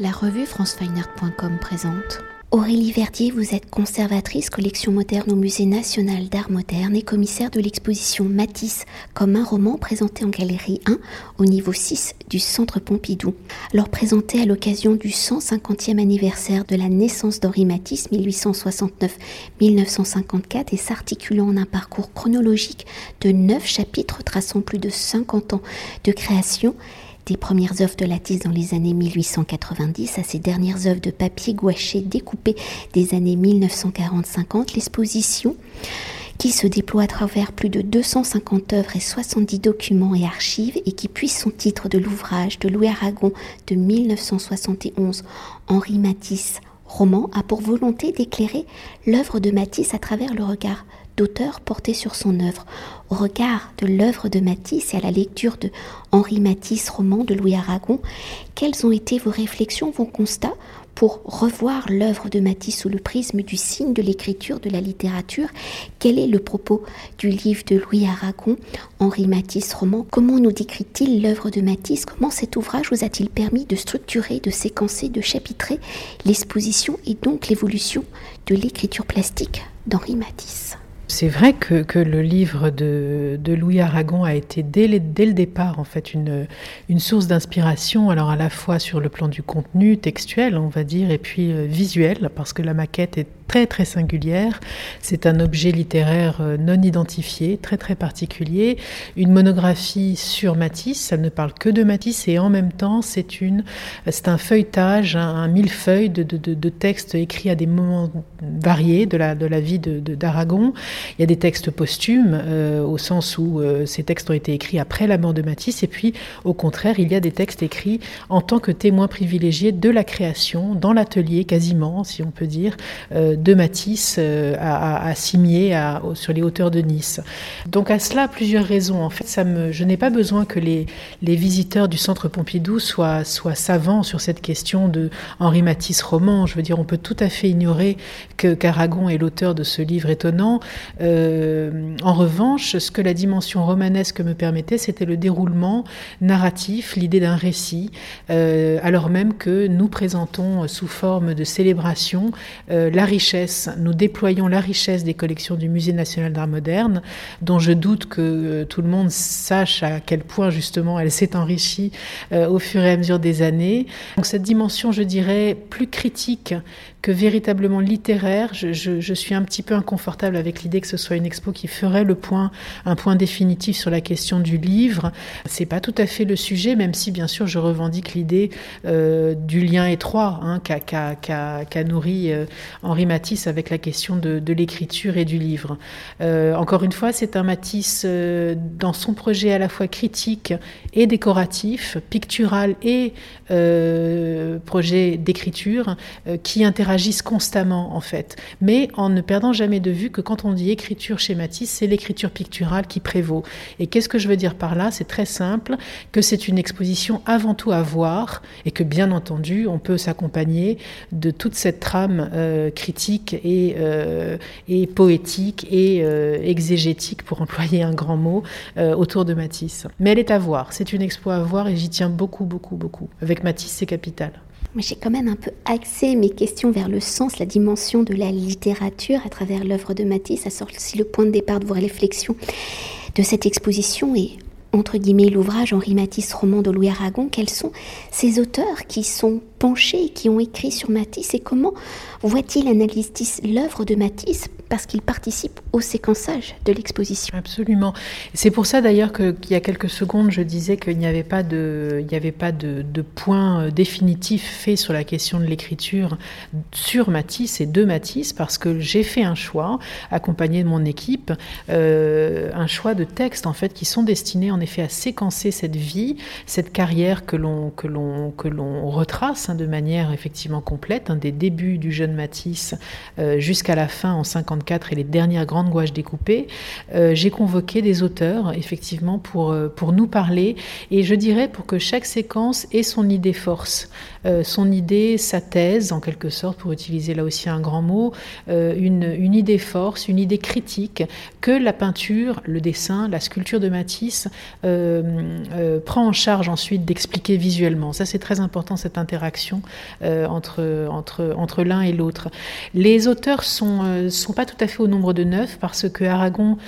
La revue francefineart.com présente. Aurélie Verdier, vous êtes conservatrice collection moderne au Musée national d'art moderne et commissaire de l'exposition Matisse comme un roman présenté en galerie 1 au niveau 6 du Centre Pompidou. Alors présenté à l'occasion du 150e anniversaire de la naissance d'Henri Matisse 1869-1954 et s'articulant en un parcours chronologique de 9 chapitres traçant plus de 50 ans de création, des premières œuvres de Latisse dans les années 1890 à ses dernières œuvres de papier gouaché découpé des années 1940-50, l'exposition qui se déploie à travers plus de 250 œuvres et 70 documents et archives et qui puise son titre de l'ouvrage de Louis Aragon de 1971, Henri Matisse, roman, a pour volonté d'éclairer l'œuvre de Matisse à travers le regard d'auteur porté sur son œuvre. Au regard de l'œuvre de Matisse et à la lecture de Henri Matisse, roman de Louis Aragon, quelles ont été vos réflexions, vos constats pour revoir l'œuvre de Matisse sous le prisme du signe de l'écriture, de la littérature? Quel est le propos du livre de Louis Aragon, Henri Matisse, roman? Comment nous décrit-il l'œuvre de Matisse? Comment cet ouvrage vous a-t-il permis de structurer, de séquencer, de chapitrer l'exposition et donc l'évolution de l'écriture plastique d'Henri Matisse? C'est vrai que, le livre de, Louis Aragon a été dès, le départ en fait une, une source d'inspiration, alors à la fois sur le plan du contenu textuel, on va dire, et puis euh, visuel, parce que la maquette est très très singulière. C'est un objet littéraire euh, non identifié, très très particulier. Une monographie sur Matisse, ça ne parle que de Matisse et en même temps c'est une, c'est un feuilletage, un, millefeuille de, de, de, textes écrits à des moments variés de la, de la vie d'Aragon. Il y a des textes posthumes euh, au sens où euh, ces textes ont été écrits après la mort de Matisse et puis au contraire il y a des textes écrits en tant que témoins privilégiés de la création dans l'atelier quasiment si on peut dire de Matisse euh, à, à, Cimier, sur les hauteurs de Nice. Donc à cela, plusieurs raisons. En fait, ça me, je n'ai pas besoin que les, les visiteurs du Centre Pompidou soient, soient savants sur cette question de Henri Matisse roman. Je veux dire, on peut tout à fait ignorer que Caragon est l'auteur de ce livre étonnant. Euh, en revanche, ce que la dimension romanesque me permettait, c'était le déroulement narratif, l'idée d'un récit, euh, alors même que nous présentons sous forme de célébration la richesse nous déployons la richesse des collections du Musée national d'art moderne, dont je doute que euh, tout le monde sache à quel point justement elle s'est enrichie euh, au fur et à mesure des années. Donc cette dimension, je dirais, plus critique que véritablement littéraire. Je, suis un petit peu inconfortable avec l'idée que ce soit une expo qui ferait le point, un point définitif sur la question du livre. C'est pas tout à fait le sujet, même si bien sûr je revendique l'idée euh, du lien étroit hein, qu'a nourri Henri Matisse avec la question de, l'écriture et du livre. Euh, encore une fois, c'est un Matisse euh, dans son projet à la fois critique et décoratif, pictural et euh, projet d'écriture, qui interagissent constamment en fait, mais en ne perdant jamais de vue que quand on dit écriture chez Matisse, c'est l'écriture picturale qui prévaut. Et qu'est-ce que je veux dire par là? C'est très simple, que c'est une exposition avant tout à voir et que bien entendu, on peut s'accompagner de toute cette trame critique et, euh, et poétique et euh, exégétique, pour employer un grand mot, euh, autour de Matisse. Mais elle est à voir, c'est une expo à voir et j'y tiens beaucoup, beaucoup, beaucoup. Avec Matisse, c'est capital. J'ai quand même un peu axé mes questions vers le sens, la dimension de la littérature à travers l'œuvre de Matisse. Ça sort aussi le point de départ de vos réflexions de cette exposition et entre guillemets l'ouvrage Henri Matisse, roman de Louis Aragon. Quels sont ces auteurs qui sont penchés, qui ont écrit sur Matisse et comment voit-il analyse l'œuvre de Matisse parce qu'il participe au séquençage de l'exposition? Absolument. C'est pour ça d'ailleurs qu'il y a quelques secondes, je disais qu'il n'y avait pas de, il n'y avait pas de, de, point euh, définitif fait sur la question de l'écriture sur Matisse et de Matisse, parce que j'ai fait un choix, accompagné de mon équipe, euh, un choix de textes en fait qui sont destinés en effet à séquencer cette vie, cette carrière que l'on que l'on que l'on retrace hein, de manière effectivement complète, hein, des débuts du jeune Matisse euh, jusqu'à la fin en 50 et les dernières grandes gouaches découpées, euh, j'ai convoqué des auteurs, effectivement, pour, euh, pour nous parler, et je dirais pour que chaque séquence ait son idée force, son idée, sa thèse, en quelque sorte, pour utiliser là aussi un grand mot, une, une idée force, une idée critique, que la peinture, le dessin, la sculpture de Matisse prend en charge ensuite d'expliquer visuellement. Ça, c'est très important, cette interaction interaction entre, entre, entre l'un et l'autre. Les auteurs sont, sont pas tout à fait au nombre de neuf parce que Aragon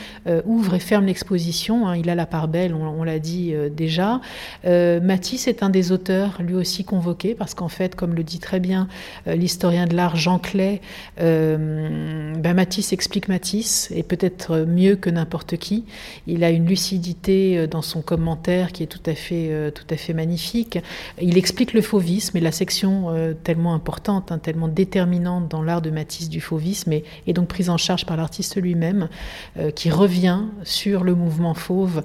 ouvre et ferme l'exposition. Hein. il a la part belle, on, l'a dit déjà. Matisse est un des auteurs, lui aussi convoqué, parce qu'en fait, comme le dit très bien l'historien de l'art Jean Clay, ben Matisse explique Matisse, et peut-être mieux que n'importe qui. Il a une lucidité euh, dans son commentaire qui est tout à fait, euh, tout à fait magnifique. Il explique le fauvisme et la section euh, tellement importante, hein, tellement déterminante dans l'art de Matisse du fauvisme et, donc prise en charge par l'artiste lui-même, qui revient sur le mouvement fauve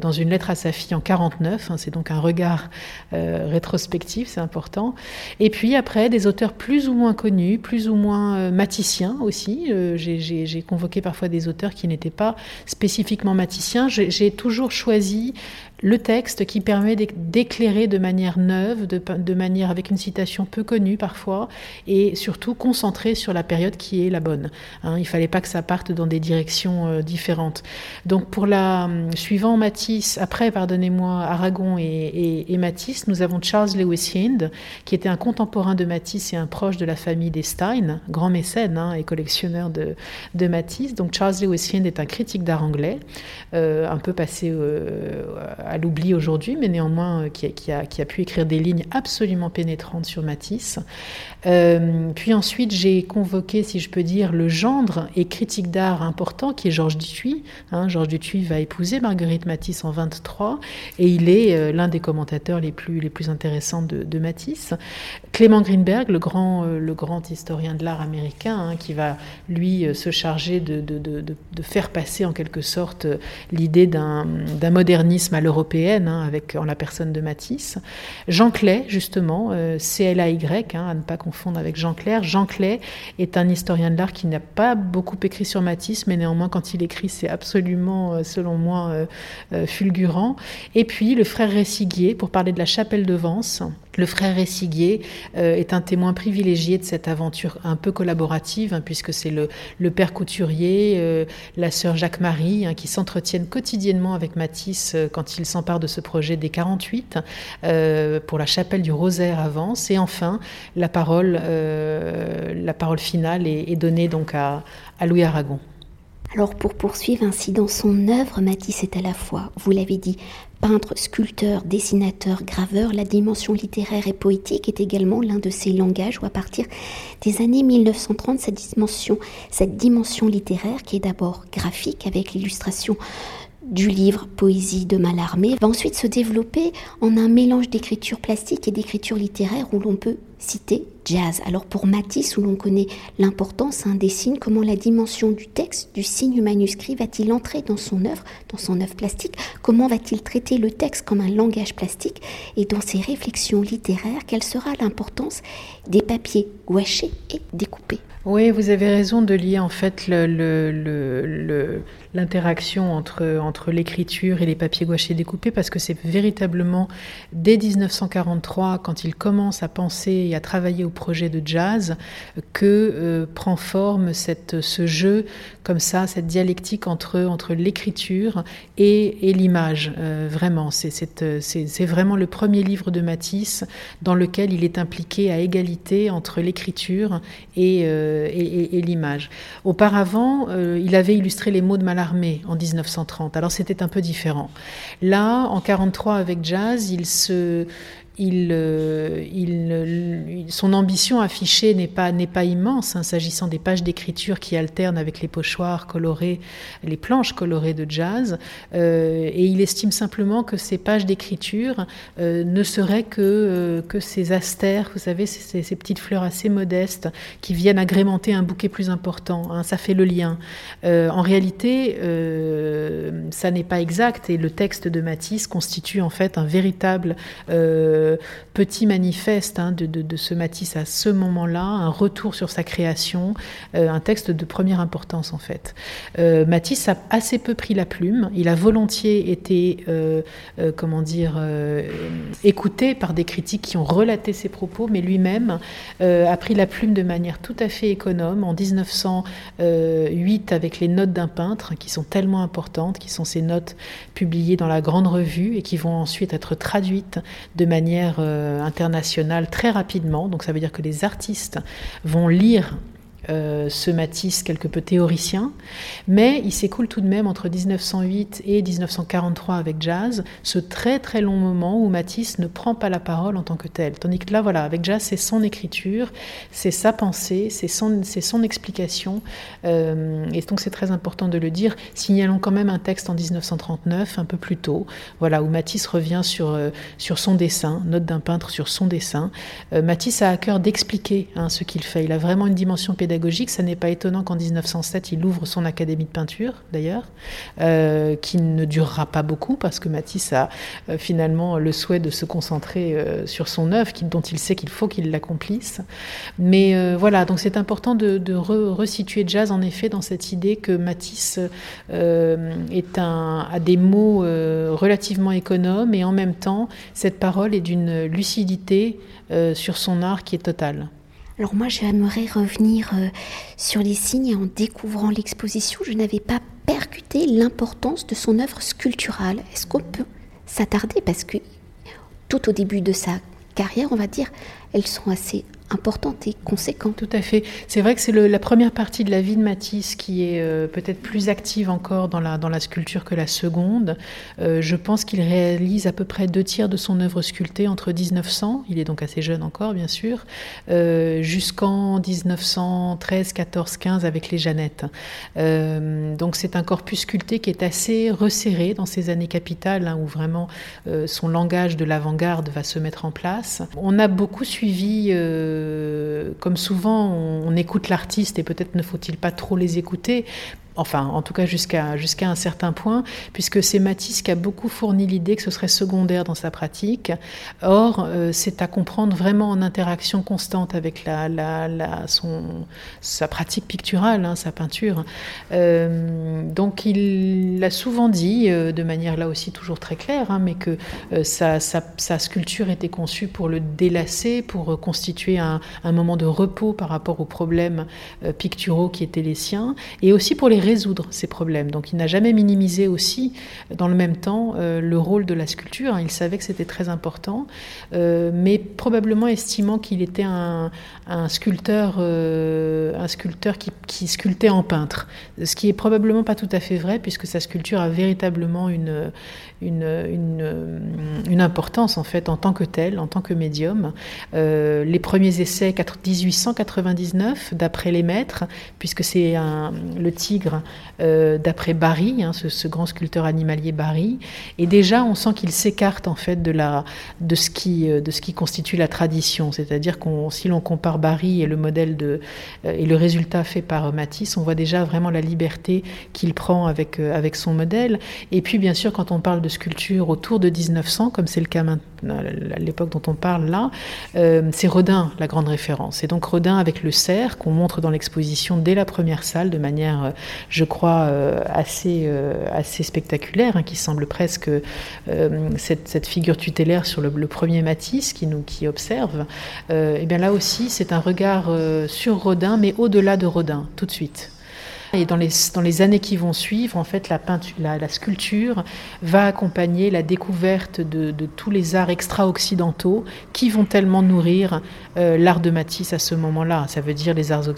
dans une lettre à sa fille en 49. Hein, c'est donc un regard rétrospectif, c'est important. Et puis après, des auteurs plus ou moins connus, plus ou moins maticiens aussi. J'ai convoqué parfois des auteurs qui n'étaient pas spécifiquement maticiens. J'ai toujours choisi Merci le texte qui permet d'éclairer de manière neuve, de, manière avec une citation peu connue parfois, et surtout concentré sur la période qui est la bonne. Hein. il ne fallait pas que ça parte dans des directions euh, différentes. Donc pour la hum, suivant Matisse, après pardonnez-moi Aragon et, Matisse, nous avons Charles Lewis Hind, qui était un contemporain de Matisse et un proche de la famille des Stein, grand mécène hein, et collectionneur de, Matisse. Donc Charles Lewis Hind est un critique d'art anglais, euh, un peu passé euh, l'oubli aujourd'hui, mais néanmoins euh, qui a, pu écrire des lignes absolument pénétrantes sur Matisse. Euh, puis ensuite, j'ai convoqué, si je peux dire, le gendre et critique d'art important qui est Georges Dutuy. Hein, Georges Dutuy va épouser Marguerite Matisse en 23 et il est euh, l'un des commentateurs les plus, intéressants de, Matisse. Clément Greenberg, le grand, historien de l'art américain, hein, qui va lui se charger de, de, de, faire passer en quelque sorte l'idée d'un modernisme à l'Europe européenne, hein, avec, en la personne de Matisse. Jean Clay, justement, euh, C-L-A-Y, hein, à ne pas confondre avec Jean Clair. Jean Clay est un historien de l'art qui n'a pas beaucoup écrit sur Matisse, mais néanmoins, quand il écrit, c'est absolument, euh, selon moi, euh, fulgurant. Et puis, le frère Ressiguier, pour parler de la chapelle de Vence. Le frère Ressiguier est un témoin privilégié de cette aventure un peu collaborative, hein, puisque c'est le, père couturier, la sœur Jacques-Marie, qui s'entretiennent quotidiennement avec Matisse quand il s'empare de ce projet des 48 euh, pour la chapelle du Rosaire à Vence. Et enfin, la parole, euh, la parole finale est, donnée donc à, Louis Aragon. Alors pour poursuivre ainsi dans son œuvre, Matisse est à la fois, vous l'avez dit, peintre, sculpteur, dessinateur, graveur. La dimension littéraire et poétique est également l'un de ses langages où à partir des années 1930, cette dimension, cette dimension littéraire qui est d'abord graphique avec l'illustration du livre Poésie de Mallarmé va ensuite se développer en un mélange d'écriture plastique et d'écriture littéraire où l'on peut citer jazz. Alors pour Matisse, où l'on connaît l'importance hein, des signes, comment la dimension du texte, du signe manuscrit va-t-il entrer dans son œuvre, dans son œuvre plastique? Comment va-t-il traiter le texte comme un langage plastique? Et dans ses réflexions littéraires, quelle sera l'importance des papiers gouachés et découpés? Oui, vous avez raison de lier en fait l'interaction entre, entre l'écriture et les papiers gouachés découpés parce que c'est véritablement dès 1943, quand il commence à penser et à travailler au projet de jazz, que euh, prend forme cette, ce jeu comme ça, cette dialectique entre, entre l'écriture et, et l'image. Euh, vraiment, c'est vraiment le premier livre de Matisse dans lequel il est impliqué à égalité entre l'écriture et euh, euh, et, l'image. Auparavant, euh, il avait illustré les mots de Mallarmé en 1930. Alors c'était un peu différent. Là, en 43 avec Jazz, il se, euh, son ambition affichée n'est pas, immense, hein, s'agissant des pages d'écriture qui alternent avec les pochoirs colorés, les planches colorées de jazz, euh, et il estime simplement que ces pages d'écriture euh, ne seraient que, ces astères, vous savez, ces, ces, petites fleurs assez modestes qui viennent agrémenter un bouquet plus important. Hein, ça fait le lien. en réalité, ça n'est pas exact, et le texte de Matisse constitue en fait un véritable petit manifeste hein, de, ce Matisse à ce moment-là, un retour sur sa création, euh, un texte de première importance en fait. Euh, Matisse a assez peu pris la plume, il a volontiers été, euh, comment dire, écouté par des critiques qui ont relaté ses propos, mais lui-même a pris la plume de manière tout à fait économe en 1908 avec les notes d'un peintre qui sont tellement importantes, qui sont ces notes publiées dans la grande revue et qui vont ensuite être traduites de manière manière internationale très rapidement. Donc ça veut dire que les artistes vont lire euh, ce Matisse quelque peu théoricien, mais il s'écoule tout de même entre 1908 et 1943 avec Jazz, ce très très long moment où Matisse ne prend pas la parole en tant que tel. Tandis que là, voilà, avec Jazz, c'est son écriture, c'est sa pensée, c'est son, explication, euh, et donc c'est très important de le dire. Signalons quand même un texte en 1939, un peu plus tôt, voilà, où Matisse revient sur, euh, son dessin, note d'un peintre sur son dessin. Matisse a à cœur d'expliquer hein, ce qu'il fait, il a vraiment une dimension pédagogique pédagogique. Ça n'est pas étonnant qu'en 1907, il ouvre son académie de peinture, d'ailleurs, euh, qui ne durera pas beaucoup parce que Matisse a euh, finalement le souhait de se concentrer euh, sur son œuvre, dont il sait qu'il faut qu'il l'accomplisse. Mais voilà, donc c'est important de, resituer Jazz en effet dans cette idée que Matisse a des mots relativement économes et en même temps, cette parole est d'une lucidité sur son art qui est totale. Alors moi, j'aimerais revenir euh, sur les signes. En découvrant l'exposition, je n'avais pas percuté l'importance de son œuvre sculpturale. Est-ce qu'on peut s'attarder? Parce que tout au début de sa carrière, on va dire, elles sont assez importante et conséquente. Tout à fait. C'est vrai que c'est la première partie de la vie de Matisse qui est euh, peut-être plus active encore dans la, sculpture que la seconde. Euh, je pense qu'il réalise à peu près deux tiers de son œuvre sculptée entre 1900, il est donc assez jeune encore bien sûr, euh, jusqu'en 1913, 14, 15 avec les Jeannettes. donc c'est un corpus sculpté qui est assez resserré dans ces années capitales hein, où vraiment son langage de l'avant-garde va se mettre en place. On a beaucoup suivi comme souvent, on, écoute l'artiste et peut-être ne faut-il pas trop les écouter enfin en tout cas jusqu'à un certain point, puisque c'est Matisse qui a beaucoup fourni l'idée que ce serait secondaire dans sa pratique. Or, euh, c'est à comprendre vraiment en interaction constante avec la, la, son, sa pratique picturale, hein, sa peinture. Euh, donc il l'a souvent dit, euh, de manière là aussi toujours très claire, hein, mais que sa, sa, sculpture était conçue pour le délasser, pour constituer un, un moment de repos par rapport aux problèmes picturaux qui étaient les siens, et aussi pour les résoudre ces problèmes. Donc il n'a jamais minimisé aussi, dans le même temps, euh, le rôle de la sculpture. Il savait que c'était très important, euh, mais probablement estimant qu'il était un, sculpteur, euh, un sculpteur qui, qui, sculptait en peintre. Ce qui est probablement pas tout à fait vrai, puisque sa sculpture a véritablement une, une, une, importance en fait en tant que telle, en tant que médium. Euh, les premiers essais 1899 d'après les maîtres, puisque c'est le tigre euh, d'après Barry, hein, ce, grand sculpteur animalier Barry, et déjà on sent qu'il s'écarte en fait de, la, de, ce qui, euh, de ce qui constitue la tradition, c'est-à-dire qu'on si l'on compare Barry et le modèle de et le résultat fait par Matisse, on voit déjà vraiment la liberté qu'il prend avec avec son modèle. Et puis bien sûr quand on parle de sculpture autour de 1900, comme c'est le cas à l'époque dont on parle là, euh, c'est Rodin la grande référence. Et donc Rodin avec le cerf qu'on montre dans l'exposition dès la première salle de manière, euh, je crois, euh, assez, assez spectaculaire, hein, qui semble presque cette, figure tutélaire sur le, premier Matisse qui nous qui observe. et bien là aussi, c'est un regard sur Rodin, mais au-delà de Rodin, tout de suite. Et dans les, années qui vont suivre, en fait, la, peinture, la, sculpture va accompagner la découverte de, de tous les arts extra-occidentaux qui vont tellement nourrir euh, l'art de Matisse à ce moment-là. Ça veut dire les arts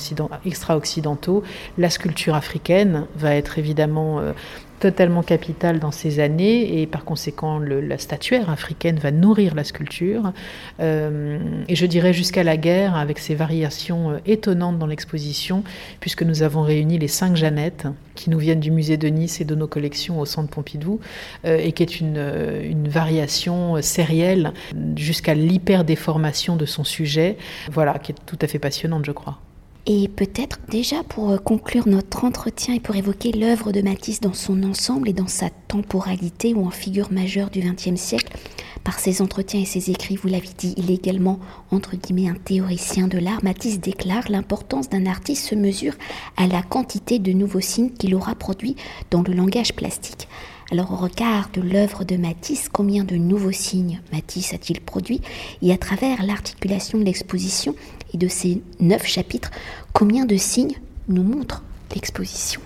extra-occidentaux. La sculpture africaine va être évidemment euh, totalement capital dans ces années et par conséquent la statuaire africaine va nourrir la sculpture euh, et je dirais jusqu'à la guerre avec ses variations euh, étonnantes dans l'exposition puisque nous avons réuni les cinq Jeannettes qui nous viennent du musée de Nice et de nos collections au centre Pompidou euh, et qui est une, variation sérielle jusqu'à l'hyper-déformation de son sujet, voilà, qui est tout à fait passionnante je crois. Et peut-être déjà pour euh, conclure notre entretien et pour évoquer l'œuvre de Matisse dans son ensemble et dans sa temporalité ou en figure majeure du XXe siècle, par ses entretiens et ses écrits, vous l'avez dit, il est également, entre guillemets, un théoricien de l'art. Matisse déclare l'importance d'un artiste se mesure à la quantité de nouveaux signes qu'il aura produits dans le langage plastique. Alors au regard de l'œuvre de Matisse, combien de nouveaux signes Matisse a-t-il produit Et à travers l'articulation de l'exposition, et de ces neuf chapitres, combien de signes nous montre l'exposition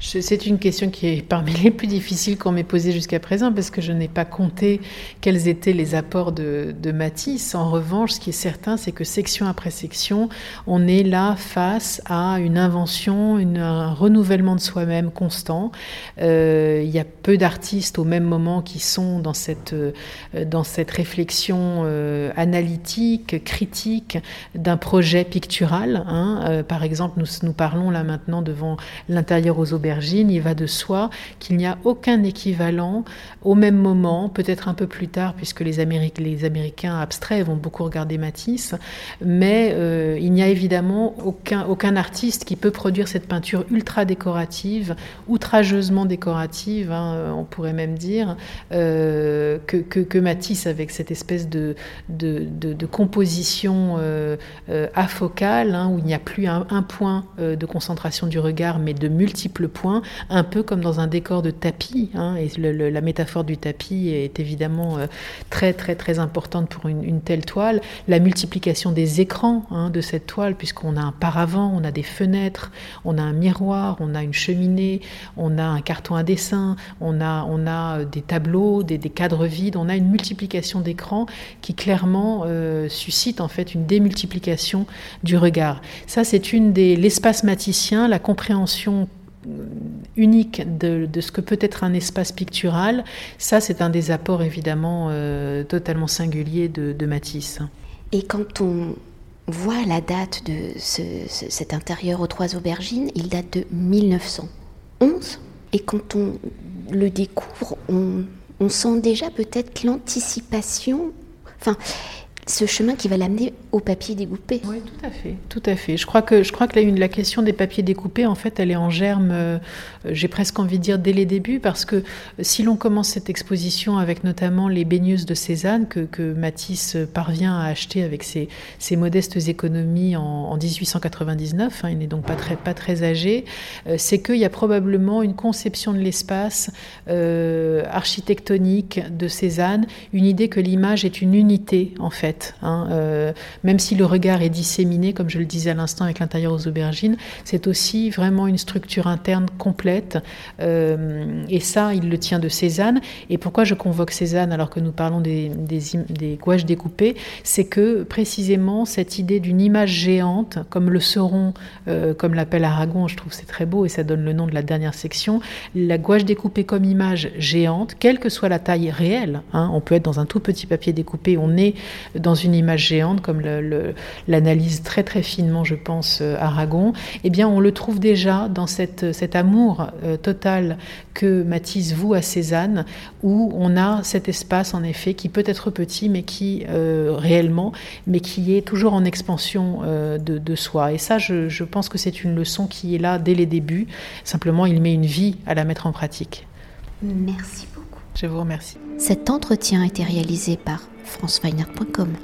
c'est une question qui est parmi les plus difficiles qu'on m'ait posée jusqu'à présent parce que je n'ai pas compté quels étaient les apports de, Matisse. En revanche, ce qui est certain, c'est que section après section, on est là face à une invention, un renouvellement de soi-même constant. Euh, il y a peu d'artistes au même moment qui sont dans cette, euh, dans cette réflexion euh, analytique, critique d'un projet pictural. Hein. par exemple, nous, nous parlons là maintenant devant l'intérieur aux auberges il va de soi qu'il n'y a aucun équivalent au même moment, peut-être un peu plus tard, puisque les, Américains abstraits vont beaucoup regarder Matisse, mais euh, il n'y a évidemment aucun, artiste qui peut produire cette peinture ultra décorative, outrageusement décorative, hein, euh, on pourrait même dire, euh, que, Matisse avec cette espèce de, de, composition afocale, hein, où il n'y a plus un, un point de concentration du regard, mais de multiples points un peu comme dans un décor de tapis. Hein, et la métaphore du tapis est évidemment euh, très très très importante pour une, telle toile. La multiplication des écrans hein, de cette toile, puisqu'on a un paravent, on a des fenêtres, on a un miroir, on a une cheminée, on a un carton à dessin, on a, on a euh, des tableaux, des, cadres vides, on a une multiplication d'écrans qui clairement euh, suscite en fait une démultiplication du regard. Ça, c'est une des l'espace maticien, la compréhension unique de, ce que peut être un espace pictural, ça c'est un des apports évidemment euh, totalement singuliers de, Matisse. Et quand on voit la date de cet intérieur aux trois aubergines, il date de 1911. Et quand on le découvre, on, on sent déjà peut-être l'anticipation. Enfin, ce chemin qui va l'amener au papier découpé. Oui, tout à fait, tout à fait. Je crois que je crois que la, question des papiers découpés, en fait, elle est en germe. Euh, j'ai presque envie de dire dès les débuts, parce que si l'on commence cette exposition avec notamment les baigneuses de Cézanne que, que Matisse parvient à acheter avec ses, ses modestes économies en, 1899, hein, il n'est donc pas très pas très âgé, euh, c'est qu'il y a probablement une conception de l'espace euh, architectonique de Cézanne, une idée que l'image est une unité en fait Hein, euh, même si le regard est disséminé, comme je le disais à l'instant avec l'intérieur aux aubergines, c'est aussi vraiment une structure interne complète. Euh, et ça, il le tient de Cézanne. Et pourquoi je convoque Cézanne alors que nous parlons des, gouaches découpées? C'est que précisément cette idée d'une image géante, comme le seront, euh, comme l'appelle Aragon, je trouve c'est très beau et ça donne le nom de la dernière section, la gouache découpée comme image géante, quelle que soit la taille réelle, hein, on peut être dans un tout petit papier découpé, on est dans une image géante, comme l'analyse très très finement, je pense, euh, Aragon, eh bien on le trouve déjà dans cette, cet amour euh, total que Matisse voue à Cézanne, où on a cet espace en effet qui peut être petit, mais qui euh, réellement, mais qui est toujours en expansion de, soi. Et ça, je, je pense que c'est une leçon qui est là dès les débuts. Simplement, il met une vie à la mettre en pratique. Merci beaucoup. Je vous remercie. Cet entretien a été réalisé par franceweiner.com.